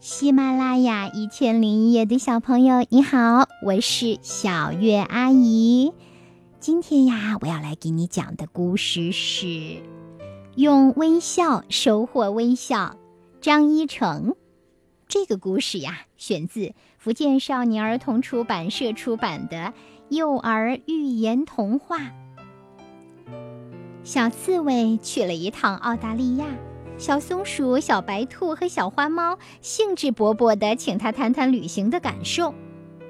喜马拉雅一千零一夜的小朋友，你好，我是小月阿姨。今天呀，我要来给你讲的故事是用微笑收获微笑。张一成，这个故事呀，选自福建少年儿童出版社出版的幼儿寓言童话。小刺猬去了一趟澳大利亚。小松鼠、小白兔和小花猫兴致勃勃地请他谈谈旅行的感受，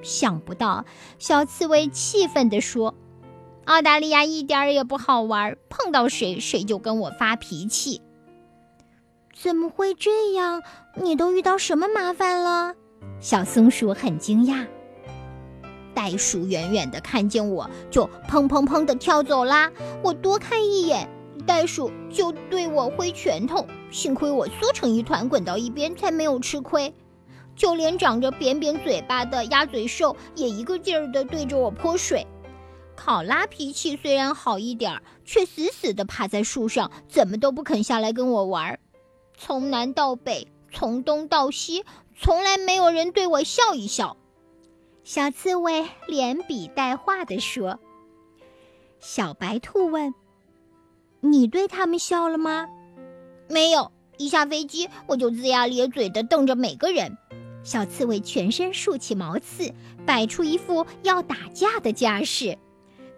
想不到小刺猬气愤地说：“澳大利亚一点儿也不好玩，碰到谁谁就跟我发脾气。”怎么会这样？你都遇到什么麻烦了？小松鼠很惊讶。袋鼠远远地看见我就砰砰砰地跳走啦，我多看一眼。袋鼠就对我挥拳头，幸亏我缩成一团滚到一边，才没有吃亏。就连长着扁扁嘴巴的鸭嘴兽也一个劲儿地对着我泼水。考拉脾气虽然好一点，却死死地趴在树上，怎么都不肯下来跟我玩。从南到北，从东到西，从来没有人对我笑一笑。小刺猬连比带画地说。小白兔问。你对他们笑了吗？没有，一下飞机我就龇牙咧嘴地瞪着每个人。小刺猬全身竖起毛刺，摆出一副要打架的架势，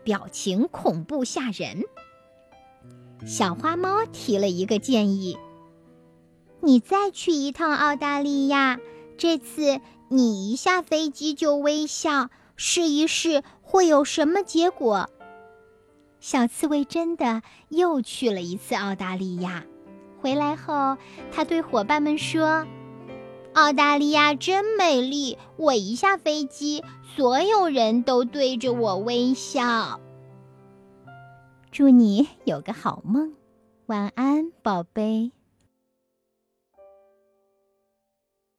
表情恐怖吓人。小花猫提了一个建议：“你再去一趟澳大利亚，这次你一下飞机就微笑，试一试会有什么结果。”小刺猬真的又去了一次澳大利亚，回来后，他对伙伴们说：“澳大利亚真美丽，我一下飞机，所有人都对着我微笑。”祝你有个好梦，晚安，宝贝。